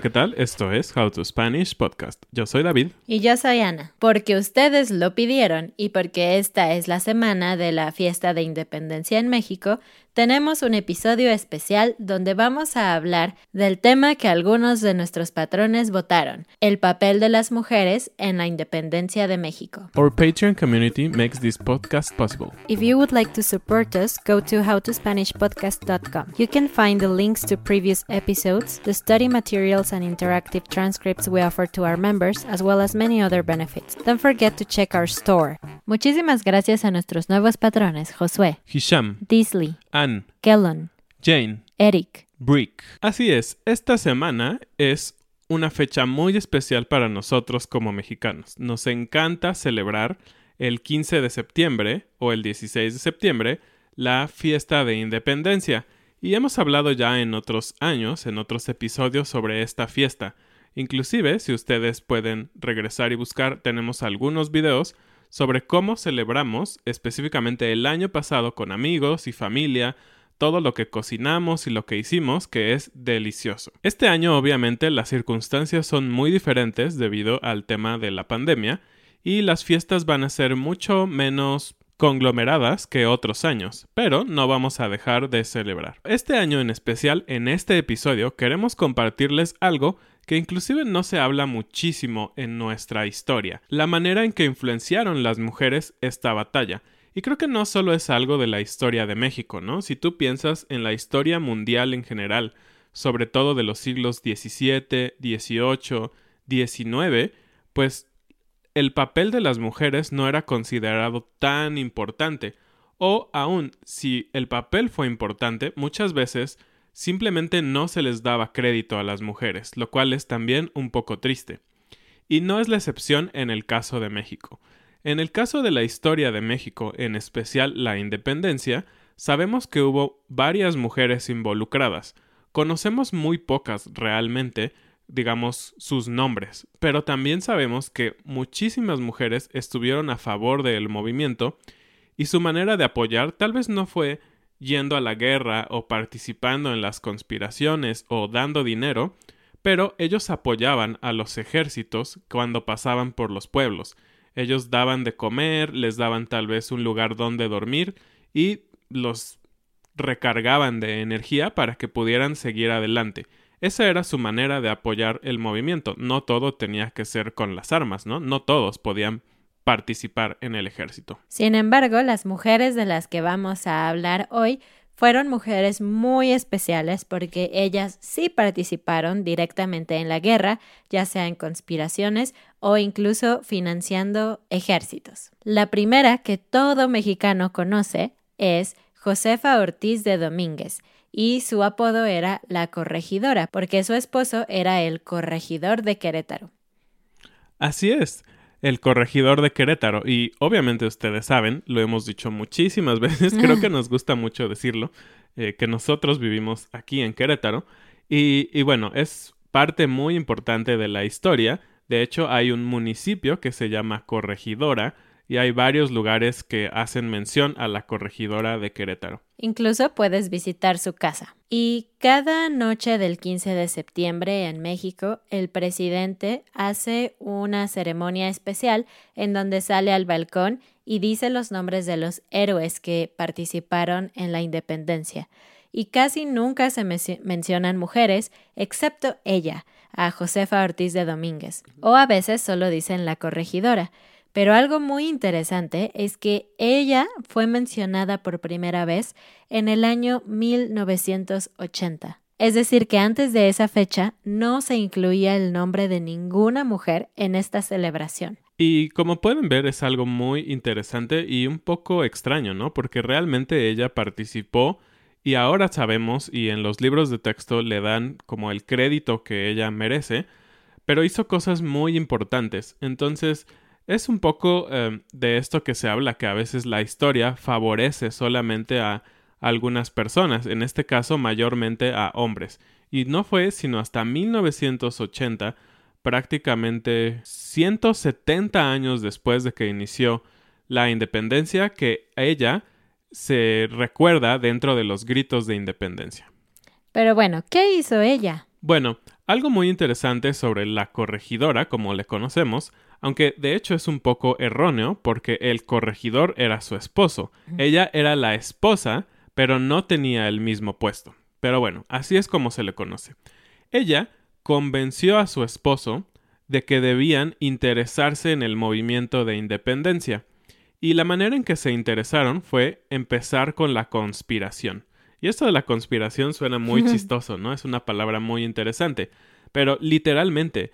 ¿Qué tal? Esto es How to Spanish Podcast. Yo soy David. Y yo soy Ana, porque ustedes lo pidieron y porque esta es la semana de la fiesta de independencia en México, tenemos un episodio especial donde vamos a hablar del tema que algunos de nuestros patrones votaron, el papel de las mujeres en la independencia de México. Our Patreon community makes this podcast possible. If you would like to support us, go to howtospanishpodcast.com. You can find the links to previous episodes, the study materials and interactive transcripts we offer to our members, as well as many other benefits. Don't forget to check our store. Muchísimas gracias a nuestros nuevos patrones, Josué, Hisham, Disley, Ann, Kellon, Jane, Eric, Brick. Así es, esta semana es una fecha muy especial para nosotros como mexicanos. Nos encanta celebrar el 15 de septiembre o el 16 de septiembre la fiesta de independencia. Y hemos hablado ya en otros años, en otros episodios sobre esta fiesta. Inclusive, si ustedes pueden regresar y buscar, tenemos algunos videos sobre cómo celebramos específicamente el año pasado con amigos y familia, todo lo que cocinamos y lo que hicimos, que es delicioso. Este año obviamente las circunstancias son muy diferentes debido al tema de la pandemia y las fiestas van a ser mucho menos conglomeradas que otros años, pero no vamos a dejar de celebrar. Este año en especial, en este episodio, queremos compartirles algo que inclusive no se habla muchísimo en nuestra historia, la manera en que influenciaron las mujeres esta batalla. Y creo que no solo es algo de la historia de México, ¿no? Si tú piensas en la historia mundial en general, sobre todo de los siglos XVII, XVIII, XIX, pues el papel de las mujeres no era considerado tan importante. O aún, si el papel fue importante, muchas veces simplemente no se les daba crédito a las mujeres, lo cual es también un poco triste. Y no es la excepción en el caso de México. En el caso de la historia de México, en especial la independencia, sabemos que hubo varias mujeres involucradas. Conocemos muy pocas realmente, digamos, sus nombres, pero también sabemos que muchísimas mujeres estuvieron a favor del movimiento y su manera de apoyar tal vez no fue yendo a la guerra o participando en las conspiraciones o dando dinero, pero ellos apoyaban a los ejércitos cuando pasaban por los pueblos. Ellos daban de comer, les daban tal vez un lugar donde dormir y los recargaban de energía para que pudieran seguir adelante. Esa era su manera de apoyar el movimiento. No todo tenía que ser con las armas, ¿no? No todos podían participar en el ejército. Sin embargo, las mujeres de las que vamos a hablar hoy fueron mujeres muy especiales porque ellas sí participaron directamente en la guerra, ya sea en conspiraciones o incluso financiando ejércitos. La primera que todo mexicano conoce es Josefa Ortiz de Domínguez, y su apodo era la corregidora, porque su esposo era el corregidor de Querétaro. Así es, el corregidor de Querétaro. Y obviamente ustedes saben, lo hemos dicho muchísimas veces, creo que nos gusta mucho decirlo, eh, que nosotros vivimos aquí en Querétaro. Y, y bueno, es parte muy importante de la historia. De hecho, hay un municipio que se llama Corregidora, y hay varios lugares que hacen mención a la corregidora de Querétaro. Incluso puedes visitar su casa. Y cada noche del 15 de septiembre en México, el presidente hace una ceremonia especial en donde sale al balcón y dice los nombres de los héroes que participaron en la independencia. Y casi nunca se mencionan mujeres, excepto ella, a Josefa Ortiz de Domínguez. O a veces solo dicen la corregidora. Pero algo muy interesante es que ella fue mencionada por primera vez en el año 1980. Es decir, que antes de esa fecha no se incluía el nombre de ninguna mujer en esta celebración. Y como pueden ver es algo muy interesante y un poco extraño, ¿no? Porque realmente ella participó y ahora sabemos y en los libros de texto le dan como el crédito que ella merece, pero hizo cosas muy importantes. Entonces, es un poco em, de esto que se habla, que a veces la historia favorece solamente a algunas personas, en este caso mayormente a hombres. Y no fue sino hasta 1980, prácticamente 170 años después de que inició la independencia, que ella se recuerda dentro de los gritos de independencia. Pero bueno, ¿qué hizo ella? Bueno, algo muy interesante sobre la corregidora, como le conocemos, aunque de hecho es un poco erróneo porque el corregidor era su esposo. Ella era la esposa, pero no tenía el mismo puesto. Pero bueno, así es como se le conoce. Ella convenció a su esposo de que debían interesarse en el movimiento de independencia, y la manera en que se interesaron fue empezar con la conspiración. Y esto de la conspiración suena muy chistoso, ¿no? Es una palabra muy interesante, pero literalmente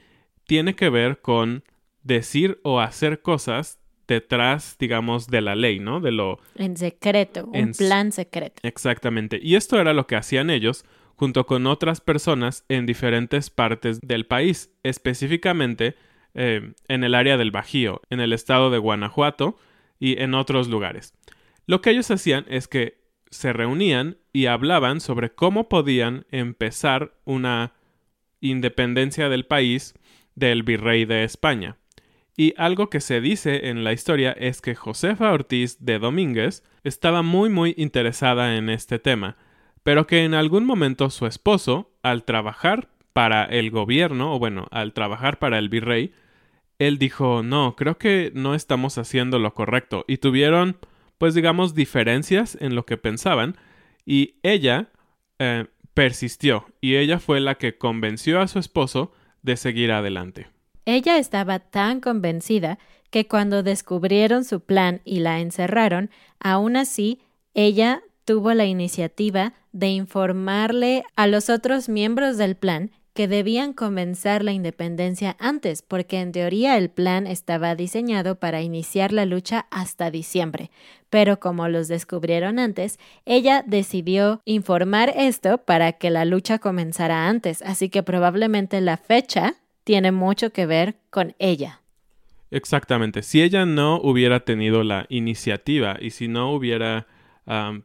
tiene que ver con decir o hacer cosas detrás, digamos, de la ley, ¿no? De lo... En secreto, un plan secreto. Exactamente. Y esto era lo que hacían ellos junto con otras personas en diferentes partes del país, específicamente eh, en el área del Bajío, en el estado de Guanajuato y en otros lugares. Lo que ellos hacían es que se reunían y hablaban sobre cómo podían empezar una independencia del país del virrey de España. Y algo que se dice en la historia es que Josefa Ortiz de Domínguez estaba muy muy interesada en este tema, pero que en algún momento su esposo, al trabajar para el gobierno, o bueno, al trabajar para el virrey, él dijo, no, creo que no estamos haciendo lo correcto, y tuvieron, pues digamos, diferencias en lo que pensaban, y ella eh, persistió, y ella fue la que convenció a su esposo de seguir adelante. Ella estaba tan convencida que cuando descubrieron su plan y la encerraron, aún así, ella tuvo la iniciativa de informarle a los otros miembros del plan que debían comenzar la independencia antes, porque en teoría el plan estaba diseñado para iniciar la lucha hasta diciembre. Pero como los descubrieron antes, ella decidió informar esto para que la lucha comenzara antes, así que probablemente la fecha tiene mucho que ver con ella. Exactamente. Si ella no hubiera tenido la iniciativa y si no hubiera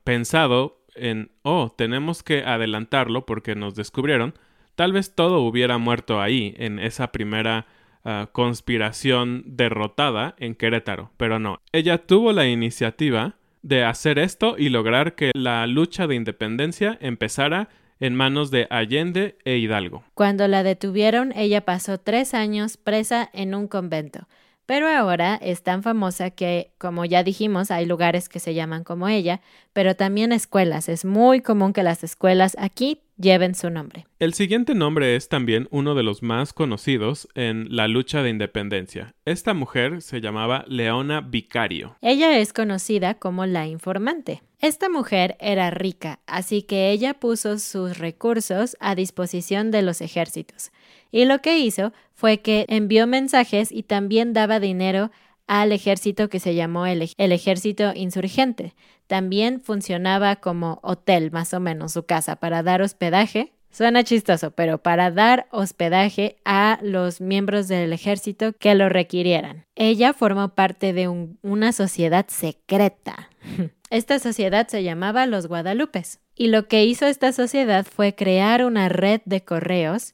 pensado en, oh, tenemos que adelantarlo porque nos descubrieron, tal vez todo hubiera muerto ahí, en esa primera ah, conspiración derrotada en Querétaro. Pero no, ella tuvo la iniciativa de hacer esto y lograr que la lucha de independencia empezara en manos de Allende e Hidalgo. Cuando la detuvieron, ella pasó tres años presa en un convento. Pero ahora es tan famosa que, como ya dijimos, hay lugares que se llaman como ella, pero también escuelas. Es muy común que las escuelas aquí lleven su nombre. El siguiente nombre es también uno de los más conocidos en la lucha de independencia. Esta mujer se llamaba Leona Vicario. Ella es conocida como la informante. Esta mujer era rica, así que ella puso sus recursos a disposición de los ejércitos. Y lo que hizo fue que envió mensajes y también daba dinero al ejército que se llamó el, el, ejército insurgente. También funcionaba como hotel, más o menos, su casa, para dar hospedaje. Suena chistoso, pero para dar hospedaje a los miembros del ejército que lo requirieran. Ella formó parte de una sociedad secreta. Esta sociedad se llamaba los Guadalupes. Y lo que hizo esta sociedad fue crear una red de correos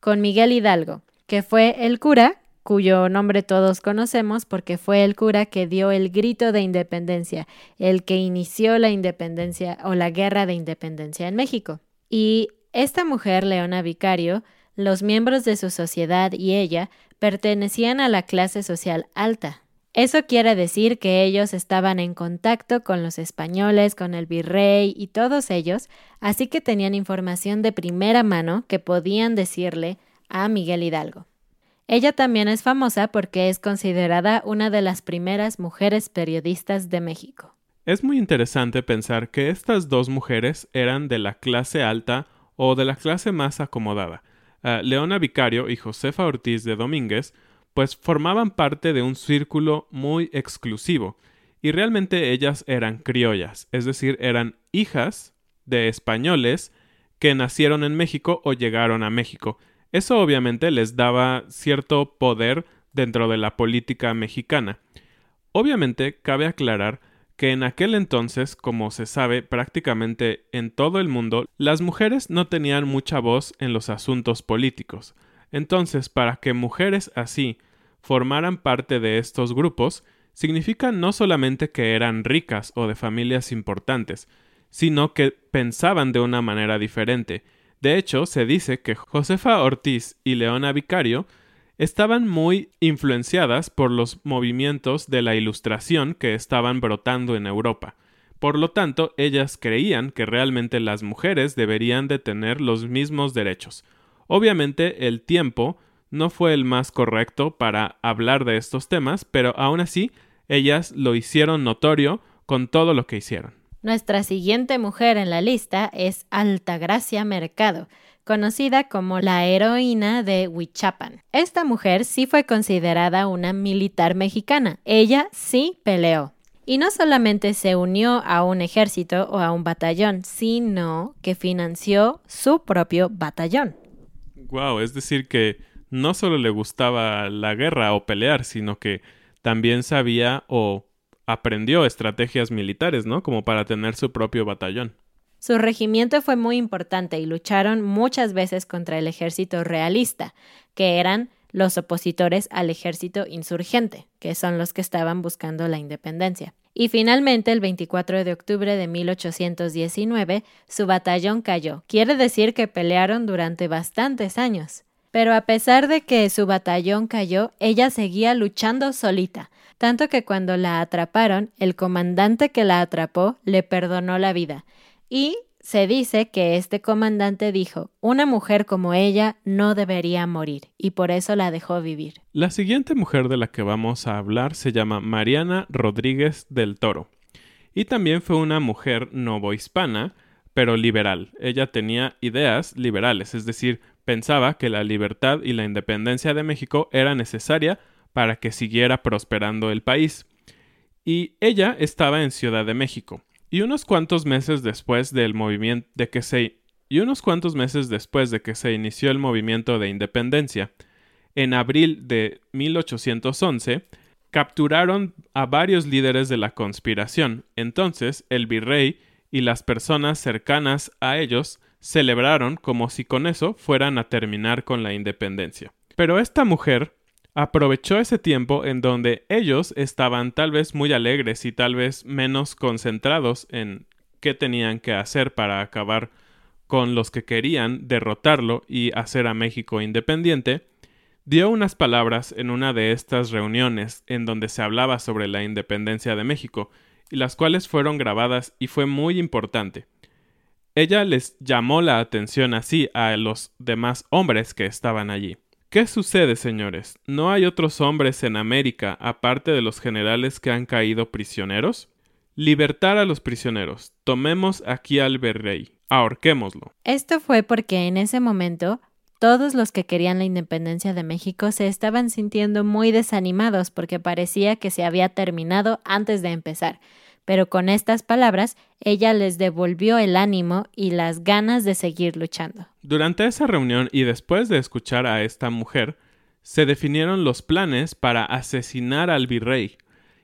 con Miguel Hidalgo, que fue el cura cuyo nombre todos conocemos porque fue el cura que dio el grito de independencia, el que inició la independencia o la guerra de independencia en México. Y esta mujer, Leona Vicario, los miembros de su sociedad y ella pertenecían a la clase social alta. Eso quiere decir que ellos estaban en contacto con los españoles, con el virrey y todos ellos, así que tenían información de primera mano que podían decirle a Miguel Hidalgo. Ella también es famosa porque es considerada una de las primeras mujeres periodistas de México. Es muy interesante pensar que estas dos mujeres eran de la clase alta o de la clase más acomodada. Ah, Leona Vicario y Josefa Ortiz de Domínguez pues formaban parte de un círculo muy exclusivo, y realmente ellas eran criollas, es decir, eran hijas de españoles que nacieron en México o llegaron a México, eso obviamente les daba cierto poder dentro de la política mexicana. Obviamente cabe aclarar que en aquel entonces, como se sabe prácticamente en todo el mundo, las mujeres no tenían mucha voz en los asuntos políticos. Entonces, para que mujeres así formaran parte de estos grupos, significa no solamente que eran ricas o de familias importantes, sino que pensaban de una manera diferente, de hecho, se dice que Josefa Ortiz y Leona Vicario estaban muy influenciadas por los movimientos de la Ilustración que estaban brotando en Europa. Por lo tanto, ellas creían que realmente las mujeres deberían de tener los mismos derechos. Obviamente, el tiempo no fue el más correcto para hablar de estos temas, pero aún así, ellas lo hicieron notorio con todo lo que hicieron. Nuestra siguiente mujer en la lista es Altagracia Mercado, conocida como la heroína de Huichapan. Esta mujer sí fue considerada una militar mexicana. Ella sí peleó. Y no solamente se unió a un ejército o a un batallón, sino que financió su propio batallón. Wow, es decir que no solo le gustaba la guerra o pelear, sino que también sabía o aprendió estrategias militares, ¿no? Como para tener su propio batallón. Su regimiento fue muy importante y lucharon muchas veces contra el ejército realista, que eran los opositores al ejército insurgente, que son los que estaban buscando la independencia. Y finalmente, el 24 de octubre de 1819, su batallón cayó. Quiere decir que pelearon durante bastantes años. Pero a pesar de que su batallón cayó, ella seguía luchando solita, tanto que cuando la atraparon, el comandante que la atrapó le perdonó la vida. Y se dice que este comandante dijo, una mujer como ella no debería morir, y por eso la dejó vivir. La siguiente mujer de la que vamos a hablar se llama Mariana Rodríguez del Toro, y también fue una mujer novohispana, pero liberal. Ella tenía ideas liberales, es decir, pensaba que la libertad y la independencia de México era necesaria para que siguiera prosperando el país. Y ella estaba en Ciudad de México. Y unos cuantos meses después del movimiento de que se y unos cuantos meses después de que se inició el movimiento de independencia, en abril de 1811, capturaron a varios líderes de la conspiración. Entonces, el virrey y las personas cercanas a ellos celebraron como si con eso fueran a terminar con la independencia. Pero esta mujer aprovechó ese tiempo en donde ellos estaban tal vez muy alegres y tal vez menos concentrados en qué tenían que hacer para acabar con los que querían derrotarlo y hacer a México independiente, dio unas palabras en una de estas reuniones en donde se hablaba sobre la independencia de México, y las cuales fueron grabadas y fue muy importante. Ella les llamó la atención así a los demás hombres que estaban allí. ¿Qué sucede, señores? ¿No hay otros hombres en América aparte de los generales que han caído prisioneros? Libertar a los prisioneros. Tomemos aquí al virrey. Ahorquémoslo. Esto fue porque en ese momento todos los que querían la independencia de México se estaban sintiendo muy desanimados porque parecía que se había terminado antes de empezar. Pero con estas palabras, ella les devolvió el ánimo y las ganas de seguir luchando. Durante esa reunión y después de escuchar a esta mujer, se definieron los planes para asesinar al virrey,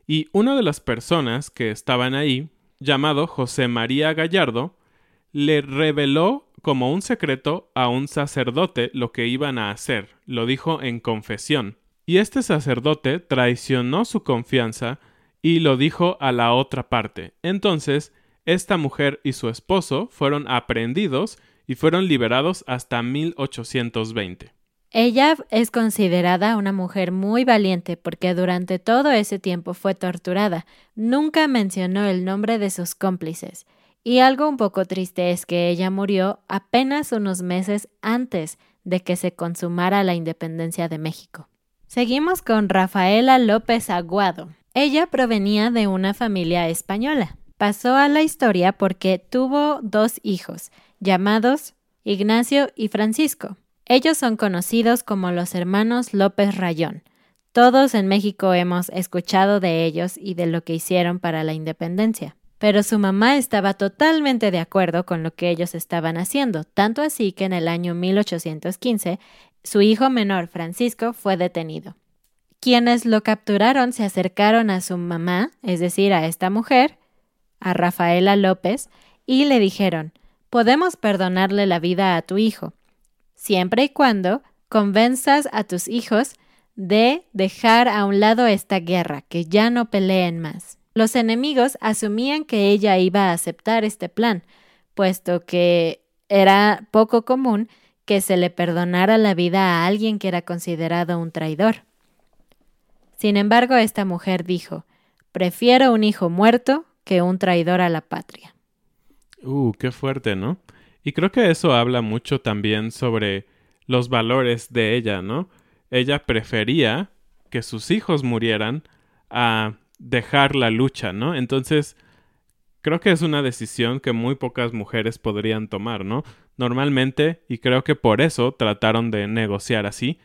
y una de las personas que estaban ahí, llamado José María Gallardo, le reveló como un secreto a un sacerdote lo que iban a hacer, lo dijo en confesión. Y este sacerdote traicionó su confianza y lo dijo a la otra parte. Entonces, esta mujer y su esposo fueron aprehendidos y fueron liberados hasta 1820. Ella es considerada una mujer muy valiente porque durante todo ese tiempo fue torturada. Nunca mencionó el nombre de sus cómplices. Y algo un poco triste es que ella murió apenas unos meses antes de que se consumara la independencia de México. Seguimos con Rafaela López Aguado. Ella provenía de una familia española. Pasó a la historia porque tuvo dos hijos, llamados Ignacio y Francisco. Ellos son conocidos como los hermanos López Rayón. Todos en México hemos escuchado de ellos y de lo que hicieron para la independencia pero su mamá estaba totalmente de acuerdo con lo que ellos estaban haciendo, tanto así que en el año 1815 su hijo menor, Francisco, fue detenido. Quienes lo capturaron se acercaron a su mamá, es decir, a esta mujer, a Rafaela López, y le dijeron, podemos perdonarle la vida a tu hijo, siempre y cuando convenzas a tus hijos de dejar a un lado esta guerra, que ya no peleen más. Los enemigos asumían que ella iba a aceptar este plan, puesto que era poco común que se le perdonara la vida a alguien que era considerado un traidor. Sin embargo, esta mujer dijo, prefiero un hijo muerto que un traidor a la patria. Uh, qué fuerte, ¿no? Y creo que eso habla mucho también sobre los valores de ella, ¿no? Ella prefería que sus hijos murieran a dejar la lucha, ¿no? Entonces, creo que es una decisión que muy pocas mujeres podrían tomar, ¿no? Normalmente, y creo que por eso trataron de negociar así,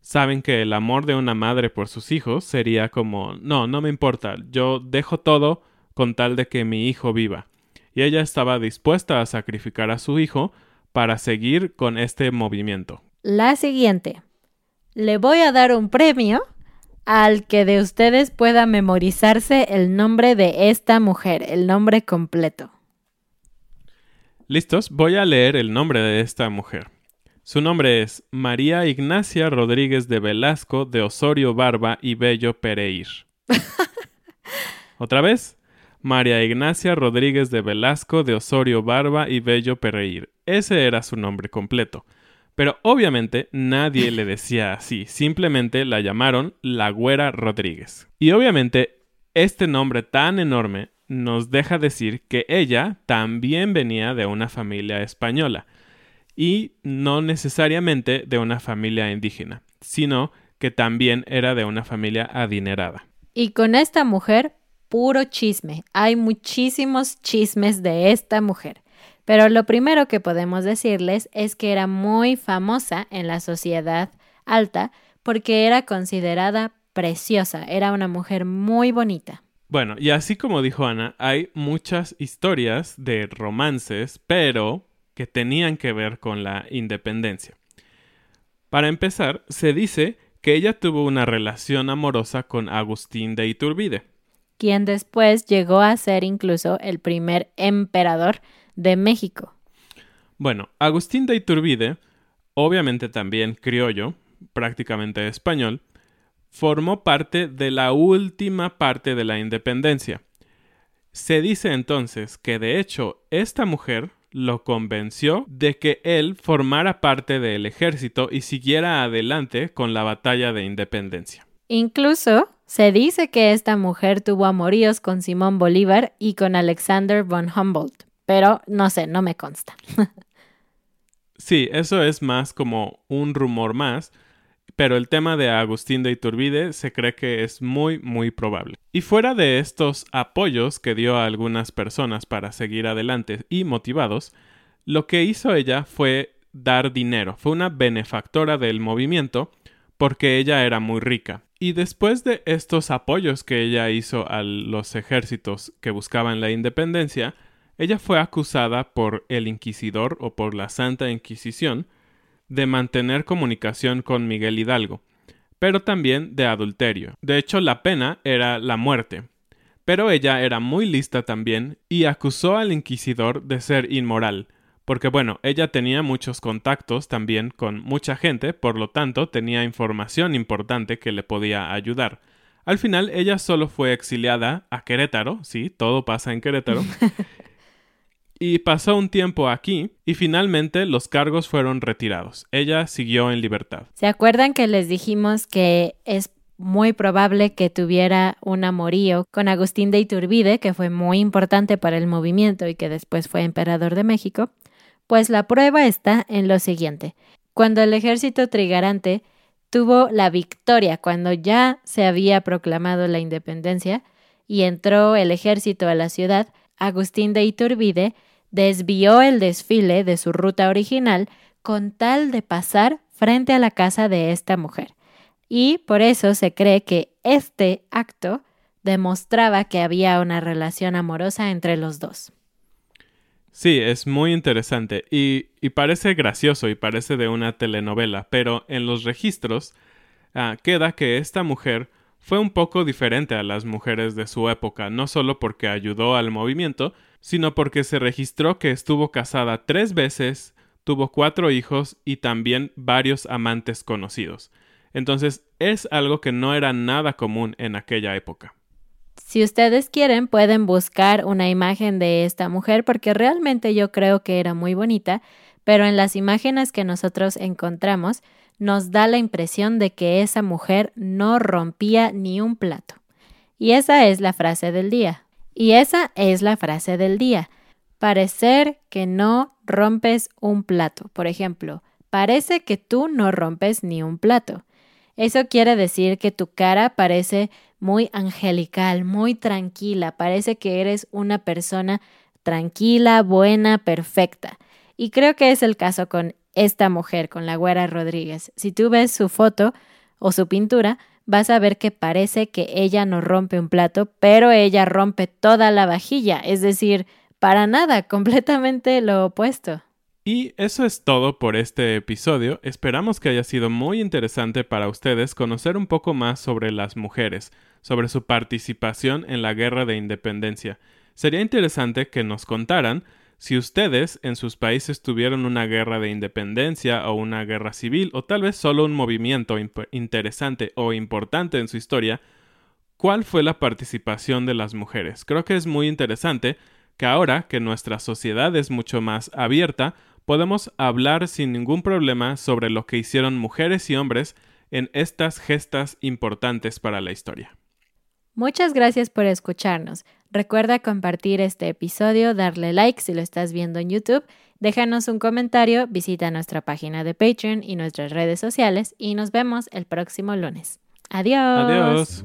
saben que el amor de una madre por sus hijos sería como, no, no me importa, yo dejo todo con tal de que mi hijo viva. Y ella estaba dispuesta a sacrificar a su hijo para seguir con este movimiento. La siguiente. Le voy a dar un premio al que de ustedes pueda memorizarse el nombre de esta mujer, el nombre completo. Listos, voy a leer el nombre de esta mujer. Su nombre es María Ignacia Rodríguez de Velasco de Osorio Barba y Bello Pereir. Otra vez, María Ignacia Rodríguez de Velasco de Osorio Barba y Bello Pereir. Ese era su nombre completo. Pero obviamente nadie le decía así, simplemente la llamaron la Güera Rodríguez. Y obviamente este nombre tan enorme nos deja decir que ella también venía de una familia española y no necesariamente de una familia indígena, sino que también era de una familia adinerada. Y con esta mujer, puro chisme. Hay muchísimos chismes de esta mujer. Pero lo primero que podemos decirles es que era muy famosa en la sociedad alta porque era considerada preciosa, era una mujer muy bonita. Bueno, y así como dijo Ana, hay muchas historias de romances, pero que tenían que ver con la independencia. Para empezar, se dice que ella tuvo una relación amorosa con Agustín de Iturbide, quien después llegó a ser incluso el primer emperador de México. Bueno, Agustín de Iturbide, obviamente también criollo, prácticamente español, formó parte de la última parte de la independencia. Se dice entonces que de hecho esta mujer lo convenció de que él formara parte del ejército y siguiera adelante con la batalla de independencia. Incluso se dice que esta mujer tuvo amoríos con Simón Bolívar y con Alexander von Humboldt pero no sé, no me consta. sí, eso es más como un rumor más, pero el tema de Agustín de Iturbide se cree que es muy, muy probable. Y fuera de estos apoyos que dio a algunas personas para seguir adelante y motivados, lo que hizo ella fue dar dinero, fue una benefactora del movimiento porque ella era muy rica. Y después de estos apoyos que ella hizo a los ejércitos que buscaban la independencia, ella fue acusada por el inquisidor o por la Santa Inquisición de mantener comunicación con Miguel Hidalgo, pero también de adulterio. De hecho, la pena era la muerte. Pero ella era muy lista también y acusó al inquisidor de ser inmoral, porque bueno, ella tenía muchos contactos también con mucha gente, por lo tanto tenía información importante que le podía ayudar. Al final ella solo fue exiliada a Querétaro, sí, todo pasa en Querétaro, y pasó un tiempo aquí y finalmente los cargos fueron retirados. Ella siguió en libertad. ¿Se acuerdan que les dijimos que es muy probable que tuviera un amorío con Agustín de Iturbide, que fue muy importante para el movimiento y que después fue emperador de México? Pues la prueba está en lo siguiente. Cuando el ejército trigarante tuvo la victoria, cuando ya se había proclamado la independencia y entró el ejército a la ciudad, Agustín de Iturbide desvió el desfile de su ruta original con tal de pasar frente a la casa de esta mujer. Y por eso se cree que este acto demostraba que había una relación amorosa entre los dos. Sí, es muy interesante y, parece gracioso y parece de una telenovela, pero en los registros ah, queda que esta mujer fue un poco diferente a las mujeres de su época, no solo porque ayudó al movimiento, sino porque se registró que estuvo casada tres veces, tuvo cuatro hijos y también varios amantes conocidos. Entonces es algo que no era nada común en aquella época. Si ustedes quieren, pueden buscar una imagen de esta mujer porque realmente yo creo que era muy bonita, pero en las imágenes que nosotros encontramos nos da la impresión de que esa mujer no rompía ni un plato. Y esa es la frase del día. Y esa es la frase del día. Parecer que no rompes un plato. Por ejemplo, parece que tú no rompes ni un plato. Eso quiere decir que tu cara parece muy angelical, muy tranquila, parece que eres una persona tranquila, buena, perfecta. Y creo que es el caso con esta mujer, con la güera Rodríguez. Si tú ves su foto o su pintura, vas a ver que parece que ella no rompe un plato, pero ella rompe toda la vajilla, es decir, para nada, completamente lo opuesto. Y eso es todo por este episodio. Esperamos que haya sido muy interesante para ustedes conocer un poco más sobre las mujeres, sobre su participación en la guerra de independencia. Sería interesante que nos contaran si ustedes en sus países tuvieron una guerra de independencia o una guerra civil o tal vez solo un movimiento interesante o importante en su historia, ¿cuál fue la participación de las mujeres? Creo que es muy interesante que ahora que nuestra sociedad es mucho más abierta, podemos hablar sin ningún problema sobre lo que hicieron mujeres y hombres en estas gestas importantes para la historia. Muchas gracias por escucharnos. Recuerda compartir este episodio, darle like si lo estás viendo en YouTube, déjanos un comentario, visita nuestra página de Patreon y nuestras redes sociales y nos vemos el próximo lunes. Adiós. Adiós.